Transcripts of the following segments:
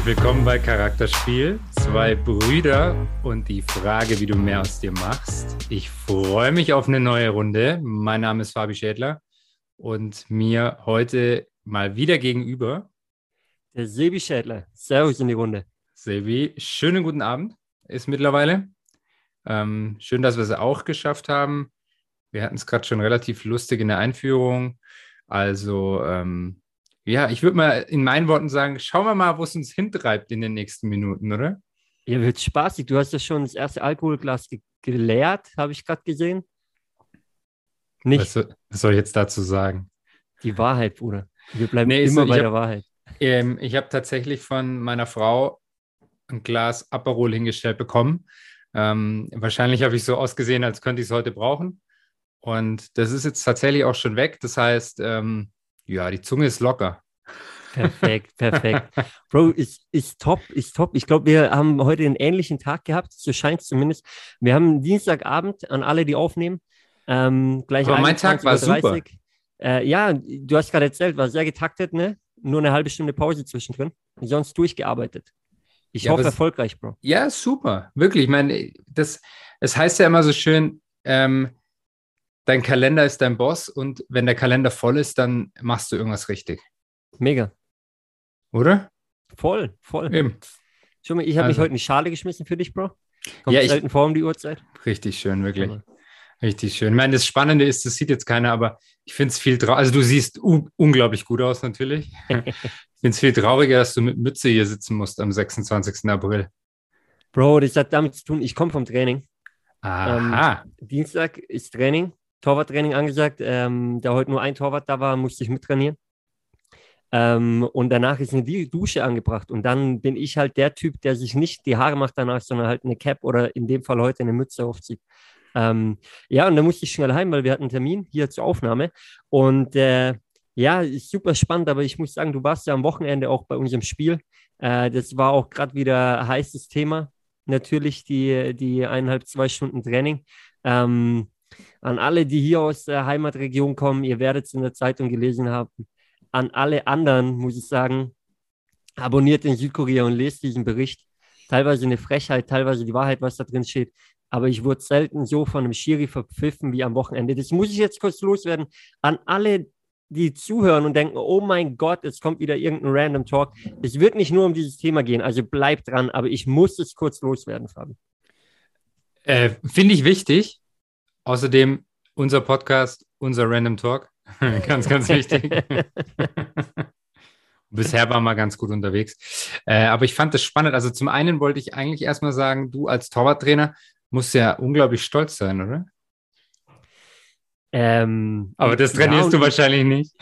Herzlich willkommen bei Charakterspiel. Zwei Brüder und die Frage, wie du mehr aus dir machst. Ich freue mich auf eine neue Runde. Mein Name ist Fabi Schädler und mir heute mal wieder gegenüber. Der Sebi Schädler. Servus in die Runde. Sebi, schönen guten Abend ist mittlerweile. Ähm, schön, dass wir es auch geschafft haben. Wir hatten es gerade schon relativ lustig in der Einführung. Also, ähm, ja, ich würde mal in meinen Worten sagen, schauen wir mal, wo es uns hintreibt in den nächsten Minuten, oder? Ja, wird spaßig. Du hast ja schon das erste Alkoholglas ge geleert, habe ich gerade gesehen. Nicht. Was, was, soll ich jetzt dazu sagen? Die Wahrheit, Bruder. Wir bleiben nee, immer so, bei hab, der Wahrheit. Ähm, ich habe tatsächlich von meiner Frau ein Glas Aperol hingestellt bekommen. Ähm, wahrscheinlich habe ich so ausgesehen, als könnte ich es heute brauchen. Und das ist jetzt tatsächlich auch schon weg. Das heißt, ähm, ja, die Zunge ist locker. Perfekt, perfekt. Bro, ist, ist top, ist top. Ich glaube, wir haben heute einen ähnlichen Tag gehabt, so scheint es zumindest. Wir haben Dienstagabend an alle, die aufnehmen. Ähm, gleich Aber mein Tag war super. Äh, ja, du hast gerade erzählt, war sehr getaktet, ne? Nur eine halbe Stunde Pause zwischendrin. Sonst durchgearbeitet. Ich ja, hoffe, erfolgreich, Bro. Ja, super. Wirklich. Ich meine, das, es heißt ja immer so schön, ähm, dein Kalender ist dein Boss und wenn der Kalender voll ist, dann machst du irgendwas richtig. Mega. Oder? Voll, voll. Eben. Schau mal, ich habe also. mich heute in die Schale geschmissen für dich, Bro. Kommt ja, selten vor um die Uhrzeit. Richtig schön, wirklich. Ja. Richtig schön. Ich meine, das Spannende ist, das sieht jetzt keiner, aber ich finde es viel trauriger. Also, du siehst unglaublich gut aus, natürlich. ich finde es viel trauriger, dass du mit Mütze hier sitzen musst am 26. April. Bro, das hat damit zu tun, ich komme vom Training. Aha. Ähm, Dienstag ist Training, Torwarttraining angesagt. Ähm, da heute nur ein Torwart da war, musste ich mittrainieren. Ähm, und danach ist eine Dusche angebracht. Und dann bin ich halt der Typ, der sich nicht die Haare macht danach, sondern halt eine Cap oder in dem Fall heute eine Mütze aufzieht. Ähm, ja, und dann musste ich schnell heim, weil wir hatten einen Termin hier zur Aufnahme. Und äh, ja, ist super spannend, aber ich muss sagen, du warst ja am Wochenende auch bei unserem Spiel. Äh, das war auch gerade wieder heißes Thema. Natürlich die, die eineinhalb, zwei Stunden Training. Ähm, an alle, die hier aus der Heimatregion kommen, ihr werdet es in der Zeitung gelesen haben. An alle anderen muss ich sagen, abonniert den Südkorea und lest diesen Bericht. Teilweise eine Frechheit, teilweise die Wahrheit, was da drin steht. Aber ich wurde selten so von einem Schiri verpfiffen wie am Wochenende. Das muss ich jetzt kurz loswerden. An alle, die zuhören und denken, oh mein Gott, es kommt wieder irgendein Random Talk. Es wird nicht nur um dieses Thema gehen, also bleibt dran, aber ich muss es kurz loswerden, Fabi. Äh, Finde ich wichtig. Außerdem unser Podcast, unser Random Talk. ganz, ganz wichtig. Bisher war mal ganz gut unterwegs. Äh, aber ich fand das spannend. Also zum einen wollte ich eigentlich erstmal sagen, du als Torwarttrainer musst ja unglaublich stolz sein, oder? Ähm, aber das trainierst ja, du wahrscheinlich nicht.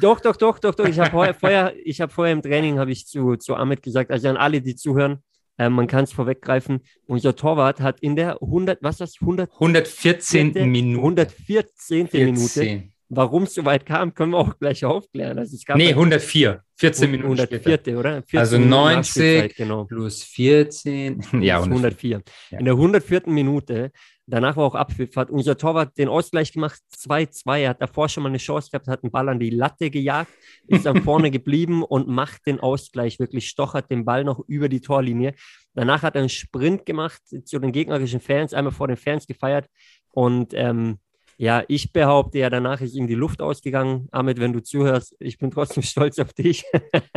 Doch, doch, doch, doch, doch. Ich habe vorher, vorher, ich hab vorher im Training, habe ich zu, zu Ahmed gesagt, also an alle, die zuhören, äh, man kann es vorweggreifen. Unser Torwart hat in der 100, was das? 100, 114. Minute. 114. 14. Minute. Warum es so weit kam, können wir auch gleich aufklären. Also es gab nee, 104. 14 Minuten 104. Später. oder? 14 also 90 genau. plus 14. Ja, 104. Ja. In der 104. Minute Danach war auch Abpfiff, hat unser Torwart den Ausgleich gemacht, 2-2. Er hat davor schon mal eine Chance gehabt, hat einen Ball an die Latte gejagt, ist dann vorne geblieben und macht den Ausgleich, wirklich stochert den Ball noch über die Torlinie. Danach hat er einen Sprint gemacht zu den gegnerischen Fans, einmal vor den Fans gefeiert und ähm, ja, ich behaupte ja, danach ist ihm die Luft ausgegangen. Ahmed, wenn du zuhörst, ich bin trotzdem stolz auf dich.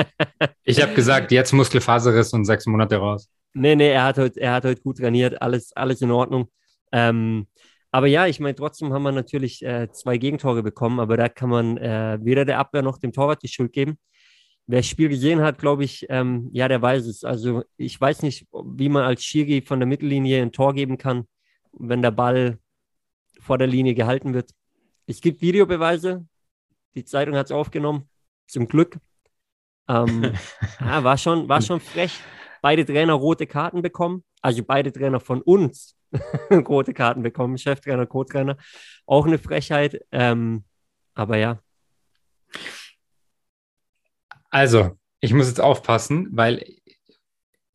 ich habe gesagt, jetzt Muskelfaserriss und sechs Monate raus. Nee, nee, er hat heute, er hat heute gut trainiert, alles, alles in Ordnung. Ähm, aber ja, ich meine, trotzdem haben wir natürlich äh, zwei Gegentore bekommen, aber da kann man äh, weder der Abwehr noch dem Torwart die Schuld geben. Wer das Spiel gesehen hat, glaube ich, ähm, ja, der weiß es. Also ich weiß nicht, wie man als Schiri von der Mittellinie ein Tor geben kann, wenn der Ball vor der Linie gehalten wird. Es gibt Videobeweise. Die Zeitung hat es aufgenommen. Zum Glück. Ähm, ja, war, schon, war schon frech. Beide Trainer rote Karten bekommen. Also beide Trainer von uns rote Karten bekommen, Cheftrainer, Co-Trainer. Auch eine Frechheit. Ähm, aber ja. Also, ich muss jetzt aufpassen, weil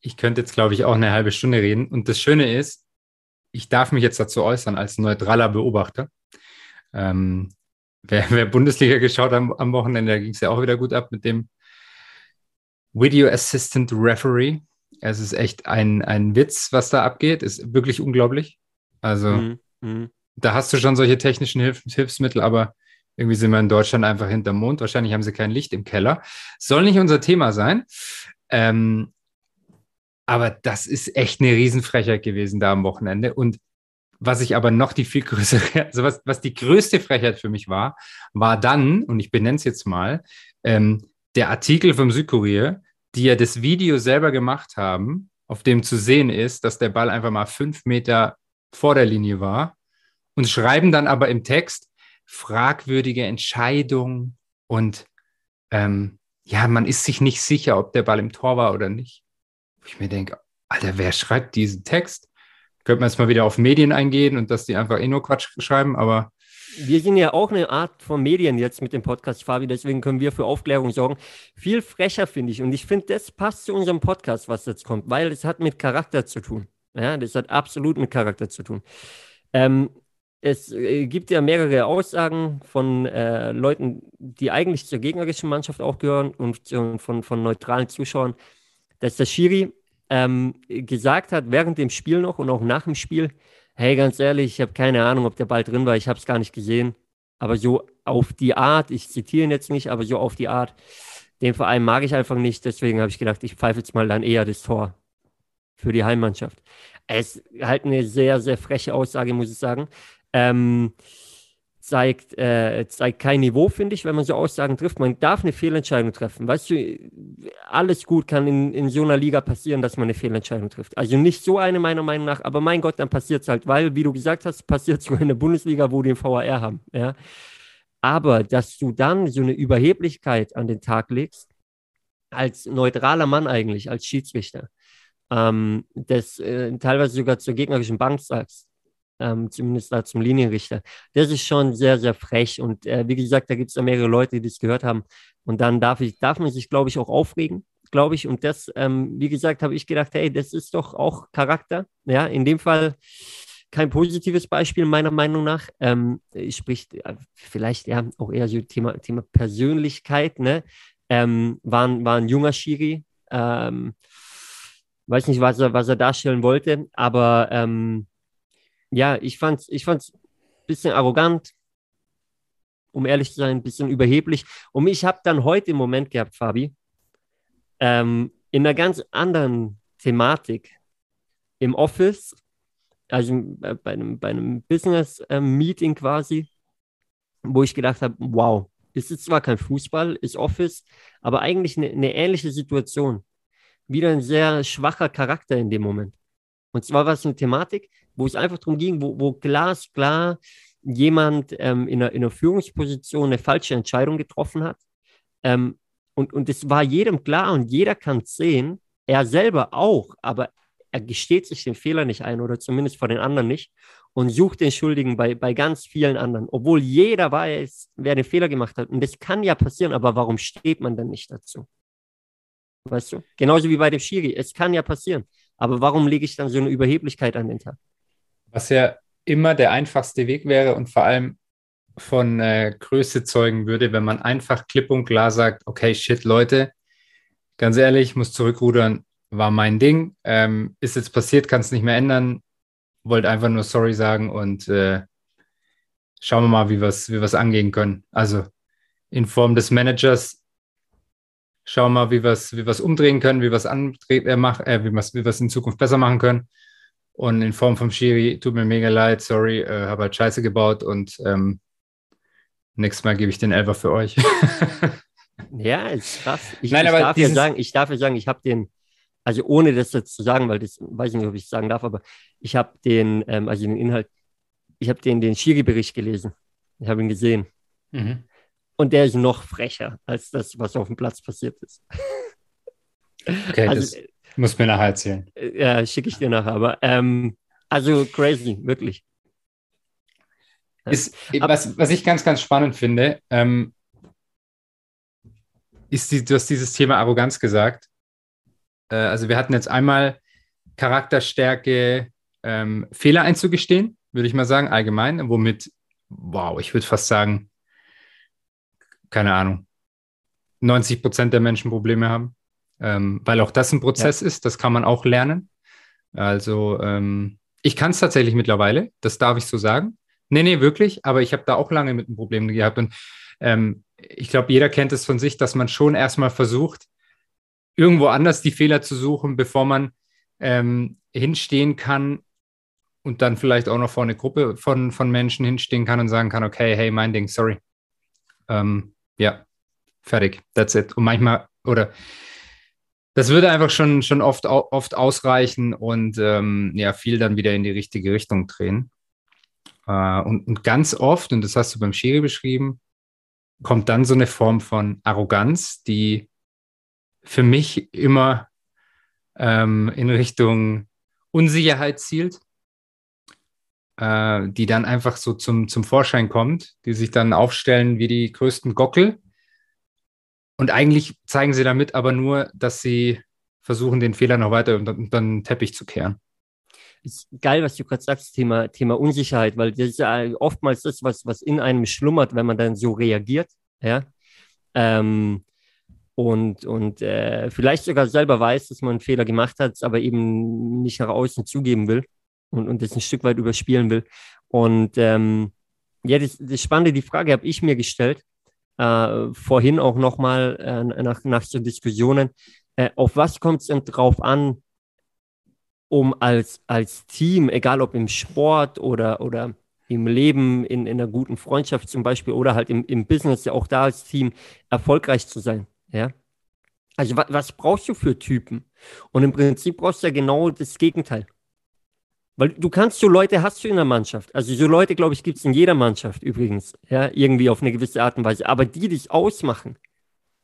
ich könnte jetzt, glaube ich, auch eine halbe Stunde reden. Und das Schöne ist, ich darf mich jetzt dazu äußern als neutraler Beobachter. Ähm, wer, wer, Bundesliga geschaut hat am, am Wochenende, da ging es ja auch wieder gut ab mit dem Video Assistant Referee. Es ist echt ein, ein Witz, was da abgeht. Ist wirklich unglaublich. Also, mhm. Mhm. da hast du schon solche technischen Hilf Hilfsmittel, aber irgendwie sind wir in Deutschland einfach hinterm Mond. Wahrscheinlich haben sie kein Licht im Keller. Soll nicht unser Thema sein. Ähm, aber das ist echt eine Riesenfrechheit gewesen da am Wochenende. Und was ich aber noch die viel größere, also was, was die größte Frechheit für mich war, war dann, und ich benenne es jetzt mal, ähm, der Artikel vom Südkurier, die ja das Video selber gemacht haben, auf dem zu sehen ist, dass der Ball einfach mal fünf Meter vor der Linie war und schreiben dann aber im Text fragwürdige Entscheidung und ähm, ja, man ist sich nicht sicher, ob der Ball im Tor war oder nicht. Ich mir denke, Alter, wer schreibt diesen Text? Könnte man jetzt mal wieder auf Medien eingehen und dass die einfach eh nur Quatsch schreiben, aber. Wir sind ja auch eine Art von Medien jetzt mit dem Podcast, Fabi, deswegen können wir für Aufklärung sorgen. Viel frecher finde ich und ich finde, das passt zu unserem Podcast, was jetzt kommt, weil es hat mit Charakter zu tun. Ja, das hat absolut mit Charakter zu tun. Ähm, es äh, gibt ja mehrere Aussagen von äh, Leuten, die eigentlich zur gegnerischen Mannschaft auch gehören und, von, von neutralen Zuschauern, dass der Schiri ähm, gesagt hat, während dem Spiel noch und auch nach dem Spiel, hey, ganz ehrlich, ich habe keine Ahnung, ob der Ball drin war, ich habe es gar nicht gesehen. Aber so auf die Art, ich zitiere ihn jetzt nicht, aber so auf die Art, den Verein mag ich einfach nicht, deswegen habe ich gedacht, ich pfeife jetzt mal dann eher das Tor für die Heimmannschaft. Es ist halt eine sehr, sehr freche Aussage, muss ich sagen. Ähm, zeigt, äh, zeigt kein Niveau, finde ich, wenn man so Aussagen trifft. Man darf eine Fehlentscheidung treffen. Weißt du, alles gut kann in, in so einer Liga passieren, dass man eine Fehlentscheidung trifft. Also nicht so eine meiner Meinung nach, aber mein Gott, dann passiert es halt, weil, wie du gesagt hast, passiert sogar in der Bundesliga, wo die den VAR haben. Ja? Aber dass du dann so eine Überheblichkeit an den Tag legst, als neutraler Mann eigentlich, als Schiedsrichter, ähm, das äh, teilweise sogar zur gegnerischen Bank sagst, ähm, zumindest da zum Linienrichter. Das ist schon sehr, sehr frech. Und äh, wie gesagt, da gibt es ja mehrere Leute, die das gehört haben. Und dann darf, ich, darf man sich, glaube ich, auch aufregen, glaube ich. Und das, ähm, wie gesagt, habe ich gedacht, hey, das ist doch auch Charakter. Ja, in dem Fall kein positives Beispiel meiner Meinung nach. Ähm, spricht äh, vielleicht ja auch eher so Thema, Thema Persönlichkeit. Ne? Ähm, war, war ein junger Schiri. Ähm, weiß nicht, was er, was er darstellen wollte, aber ähm, ja, ich fand's, ich fand's ein bisschen arrogant, um ehrlich zu sein, ein bisschen überheblich. Und ich habe dann heute im Moment gehabt, Fabi, ähm, in einer ganz anderen Thematik im Office, also bei einem, bei einem Business-Meeting ähm, quasi, wo ich gedacht habe, wow, es ist zwar kein Fußball, ist Office, aber eigentlich eine, eine ähnliche Situation. Wieder ein sehr schwacher Charakter in dem Moment. Und zwar war es eine Thematik, wo es einfach darum ging, wo, wo glasklar jemand ähm, in, einer, in, einer, Führungsposition eine falsche Entscheidung getroffen hat. Ähm, und, und es war jedem klar und jeder kann es sehen, er selber auch, aber er gesteht sich den Fehler nicht ein oder zumindest vor den anderen nicht und sucht den Schuldigen bei, bei ganz vielen anderen, obwohl jeder weiß, wer den Fehler gemacht hat. Und das kann ja passieren, aber warum steht man dann nicht dazu? Weißt du? Genauso wie bei dem Schiri. Es kann ja passieren. Aber warum lege ich dann so eine Überheblichkeit an den Tag? Was ja immer der einfachste Weg wäre und vor allem von äh, Größe zeugen würde, wenn man einfach klipp und klar sagt, okay, shit, Leute, ganz ehrlich, muss zurückrudern, war mein Ding, ähm, ist jetzt passiert, kann es nicht mehr ändern, wollte einfach nur sorry sagen und äh, schauen wir mal, wie wir es wie angehen können. Also in Form des Managers, schauen wir mal, wie wir es wie umdrehen können, wie wir es äh, äh, wie wie in Zukunft besser machen können. Und in Form vom Schiri, tut mir mega leid, sorry, äh, habe halt Scheiße gebaut und ähm, nächstes Mal gebe ich den Elfer für euch. ja, ist krass. Ich, Nein, ich darf ja sagen, ich darf ja sagen, ich habe den, also ohne das jetzt zu sagen, weil das weiß ich nicht, ob ich es sagen darf, aber ich habe den, ähm, also den Inhalt, ich habe den, den Schiri-Bericht gelesen. Ich habe ihn gesehen. Mhm. Und der ist noch frecher als das, was auf dem Platz passiert ist. Okay, also, das, muss mir nachher erzählen. Äh, ja, schicke ich dir nachher. Aber ähm, also crazy, wirklich. Ist, was, was ich ganz, ganz spannend finde, ähm, ist, die, du hast dieses Thema Arroganz gesagt. Äh, also wir hatten jetzt einmal Charakterstärke, ähm, Fehler einzugestehen, würde ich mal sagen, allgemein, womit, wow, ich würde fast sagen, keine Ahnung, 90 Prozent der Menschen Probleme haben ähm, weil auch das ein Prozess ja. ist, das kann man auch lernen. Also ähm, ich kann es tatsächlich mittlerweile, das darf ich so sagen. Nee, nee, wirklich, aber ich habe da auch lange mit einem Problem gehabt. Und ähm, ich glaube, jeder kennt es von sich, dass man schon erstmal versucht, irgendwo anders die Fehler zu suchen, bevor man ähm, hinstehen kann und dann vielleicht auch noch vor eine Gruppe von, von Menschen hinstehen kann und sagen kann, okay, hey, mein Ding, sorry. Ähm, ja, fertig, that's it. Und manchmal, oder das würde einfach schon, schon oft, oft ausreichen und ähm, ja, viel dann wieder in die richtige Richtung drehen. Äh, und, und ganz oft, und das hast du beim Schiri beschrieben, kommt dann so eine Form von Arroganz, die für mich immer ähm, in Richtung Unsicherheit zielt, äh, die dann einfach so zum, zum Vorschein kommt, die sich dann aufstellen wie die größten Gockel und eigentlich zeigen sie damit aber nur, dass sie versuchen, den Fehler noch weiter unter, unter den Teppich zu kehren. Ist geil, was du gerade sagst, Thema, Thema Unsicherheit, weil das ist ja oftmals das, was, was in einem schlummert, wenn man dann so reagiert. Ja. Ähm, und, und äh, vielleicht sogar selber weiß, dass man einen Fehler gemacht hat, aber eben nicht nach außen zugeben will und, und das ein Stück weit überspielen will. Und ähm, ja, das, das Spannende, die Frage habe ich mir gestellt, äh, vorhin auch nochmal äh, nach, nach so Diskussionen, äh, auf was kommt es denn drauf an, um als, als Team, egal ob im Sport oder, oder im Leben, in, in einer guten Freundschaft zum Beispiel oder halt im, im Business, ja auch da als Team erfolgreich zu sein. Ja? Also was, was brauchst du für Typen? Und im Prinzip brauchst du ja genau das Gegenteil. Weil du kannst so Leute hast du in der Mannschaft. Also so Leute, glaube ich, gibt es in jeder Mannschaft übrigens. Ja, irgendwie auf eine gewisse Art und Weise. Aber die dich ausmachen,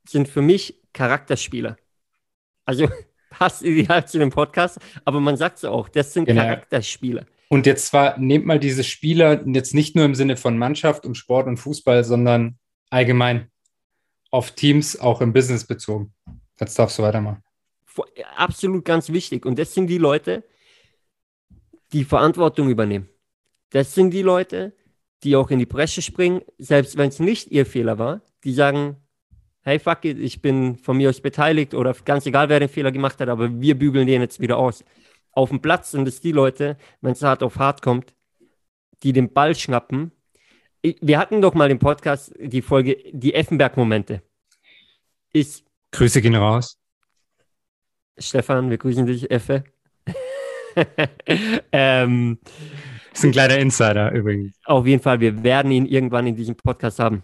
sind für mich Charakterspieler. Also passt ideal zu dem Podcast, aber man sagt es auch, das sind genau. Charakterspieler. Und jetzt zwar, nehmt mal diese Spieler jetzt nicht nur im Sinne von Mannschaft und Sport und Fußball, sondern allgemein auf Teams, auch im Business bezogen. Jetzt darfst du weitermachen. Absolut ganz wichtig. Und das sind die Leute, die Verantwortung übernehmen. Das sind die Leute, die auch in die Bresche springen, selbst wenn es nicht ihr Fehler war, die sagen, hey, fuck it, ich bin von mir aus beteiligt oder ganz egal, wer den Fehler gemacht hat, aber wir bügeln den jetzt wieder aus. Auf dem Platz sind es die Leute, wenn es hart auf hart kommt, die den Ball schnappen. Wir hatten doch mal im Podcast die Folge Die Effenberg-Momente. Grüße gehen raus. Stefan, wir grüßen dich, Effe. ähm, ist ein kleiner Insider übrigens. Auf jeden Fall, wir werden ihn irgendwann in diesem Podcast haben.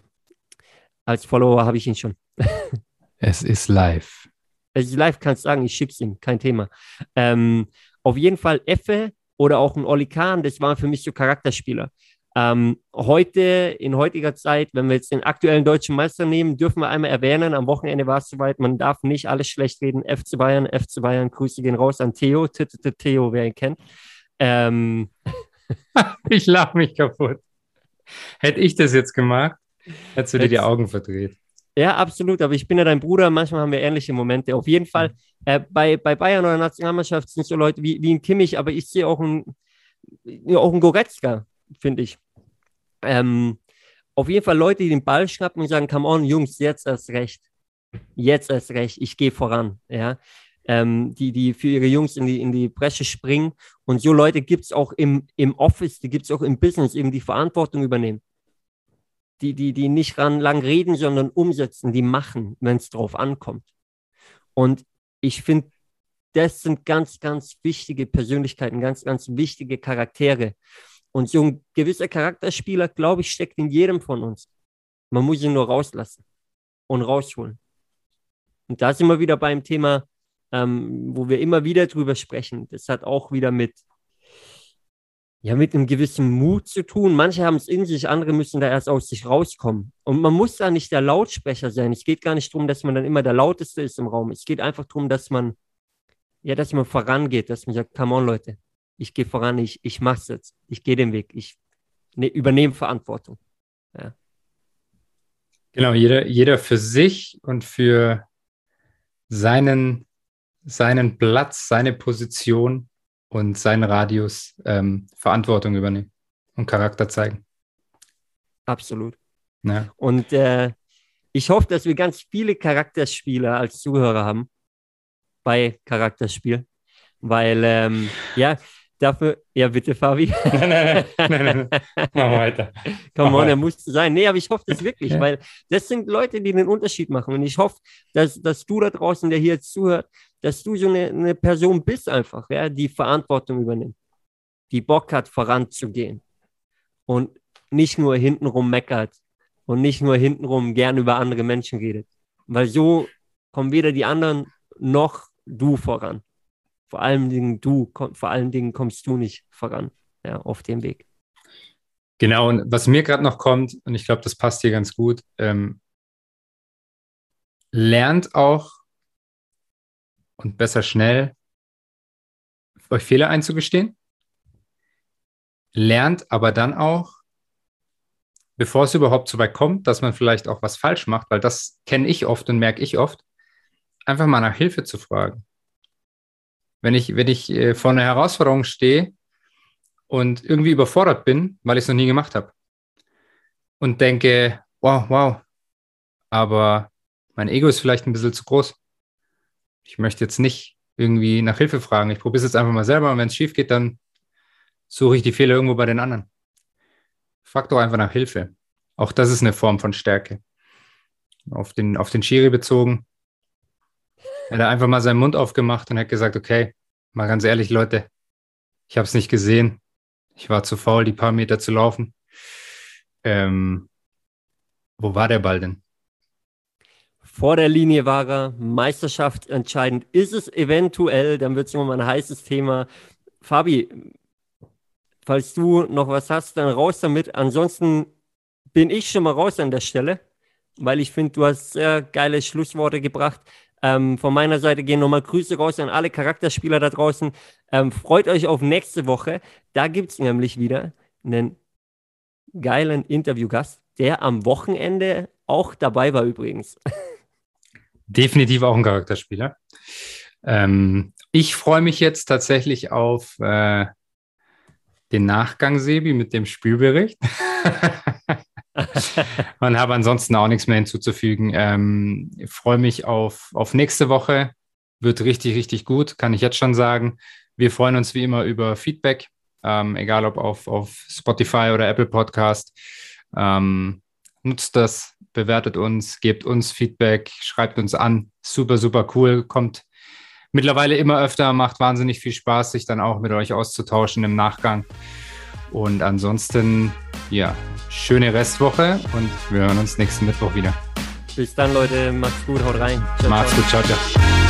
Als Follower habe ich ihn schon. es ist live. Es ist live, kannst sagen, ich schick's ihm, kein Thema. Ähm, auf jeden Fall Effe oder auch ein Oli Kahn, das waren für mich so Charakterspieler. Ähm, heute, in heutiger Zeit, wenn wir jetzt den aktuellen deutschen Meister nehmen, dürfen wir einmal erwähnen, am Wochenende war es soweit, man darf nicht alles schlecht reden. FC Bayern, FC Bayern, Grüße gehen raus an Theo, Theo, wer ihn kennt. Ähm. ich lache mich kaputt. Hätte ich das jetzt gemacht, hättest du dir die Augen verdreht. Ja, absolut. Aber ich bin ja dein Bruder. Manchmal haben wir ähnliche Momente. Auf jeden Fall, äh, bei, bei Bayern oder Nationalmannschaft sind so Leute wie, wie ein Kimmich, aber ich sehe auch einen, auch einen Goretzka, finde ich. Ähm, auf jeden Fall Leute, die den Ball schnappen und sagen, come on, Jungs, jetzt erst recht. Jetzt erst recht, ich gehe voran. Ja? Ähm, die, die für ihre Jungs in die, in die Bresche springen. Und so Leute gibt es auch im, im Office, die gibt es auch im Business, eben die Verantwortung übernehmen. Die, die, die nicht ran, lang reden, sondern umsetzen, die machen, wenn es drauf ankommt. Und ich finde, das sind ganz, ganz wichtige Persönlichkeiten, ganz, ganz wichtige Charaktere. Und so ein gewisser Charakterspieler, glaube ich, steckt in jedem von uns. Man muss ihn nur rauslassen und rausholen. Und da sind wir wieder beim Thema, ähm, wo wir immer wieder drüber sprechen. Das hat auch wieder mit, ja, mit einem gewissen Mut zu tun. Manche haben es in sich, andere müssen da erst aus sich rauskommen. Und man muss da nicht der Lautsprecher sein. Es geht gar nicht darum, dass man dann immer der Lauteste ist im Raum. Es geht einfach darum, dass man, ja, dass man vorangeht, dass man sagt, come on, Leute, ich gehe voran, ich, ich mache es jetzt, ich gehe den Weg, ich ne, übernehme Verantwortung. Ja. Genau, jeder, jeder für sich und für seinen, seinen Platz, seine Position und seinen Radius ähm, Verantwortung übernehmen und Charakter zeigen. Absolut. Ja. Und äh, ich hoffe, dass wir ganz viele Charakterspieler als Zuhörer haben, bei Charakterspiel. Weil, ähm, ja, dafür, ja bitte, Fabi. nein, nein, nein, nein, nein. Mach weiter. Come on, er muss sein. Nee, aber ich hoffe das wirklich, ja. weil das sind Leute, die den Unterschied machen. Und ich hoffe, dass, dass du da draußen, der hier jetzt zuhört, dass du so eine, eine Person bist einfach, ja, die Verantwortung übernimmt, die Bock hat, voranzugehen und nicht nur hintenrum meckert und nicht nur hintenrum gern über andere Menschen redet. Weil so kommen weder die anderen noch du voran. Vor allen Dingen du, vor allen Dingen kommst du nicht voran ja, auf dem Weg. Genau, und was mir gerade noch kommt, und ich glaube, das passt hier ganz gut, ähm, lernt auch und besser schnell euch Fehler einzugestehen. Lernt aber dann auch, bevor es überhaupt so weit kommt, dass man vielleicht auch was falsch macht, weil das kenne ich oft und merke ich oft, einfach mal nach Hilfe zu fragen. Wenn ich, wenn ich äh, vor einer Herausforderung stehe und irgendwie überfordert bin, weil ich es noch nie gemacht habe und denke, wow, wow, aber mein Ego ist vielleicht ein bisschen zu groß. Ich möchte jetzt nicht irgendwie nach Hilfe fragen. Ich probiere es jetzt einfach mal selber und wenn es schief geht, dann suche ich die Fehler irgendwo bei den anderen. Frag doch einfach nach Hilfe. Auch das ist eine Form von Stärke. Auf den, auf den Schiri bezogen. Er hat einfach mal seinen Mund aufgemacht und hat gesagt, okay, mal ganz ehrlich, Leute, ich habe es nicht gesehen. Ich war zu faul, die paar Meter zu laufen. Ähm, wo war der Ball denn? Vor der Linie war er, Meisterschaft entscheidend. Ist es eventuell, dann wird es immer mal ein heißes Thema. Fabi, falls du noch was hast, dann raus damit. Ansonsten bin ich schon mal raus an der Stelle, weil ich finde, du hast sehr geile Schlussworte gebracht. Ähm, von meiner Seite gehen nochmal Grüße raus an alle Charakterspieler da draußen. Ähm, freut euch auf nächste Woche. Da gibt es nämlich wieder einen geilen Interviewgast, der am Wochenende auch dabei war übrigens. Definitiv auch ein Charakterspieler. Ähm, ich freue mich jetzt tatsächlich auf äh, den Nachgang, Sebi, mit dem Spielbericht. und habe ansonsten auch nichts mehr hinzuzufügen. Ähm, ich freue mich auf, auf nächste Woche. Wird richtig, richtig gut, kann ich jetzt schon sagen. Wir freuen uns wie immer über Feedback, ähm, egal ob auf, auf Spotify oder Apple Podcast. Ähm, nutzt das, bewertet uns, gebt uns Feedback, schreibt uns an. Super, super cool. Kommt mittlerweile immer öfter, macht wahnsinnig viel Spaß, sich dann auch mit euch auszutauschen im Nachgang. Und ansonsten, ja, schöne Restwoche und wir hören uns nächsten Mittwoch wieder. Bis dann, Leute. Macht's gut, haut rein. Ciao, Macht's ciao. gut, ciao, ciao.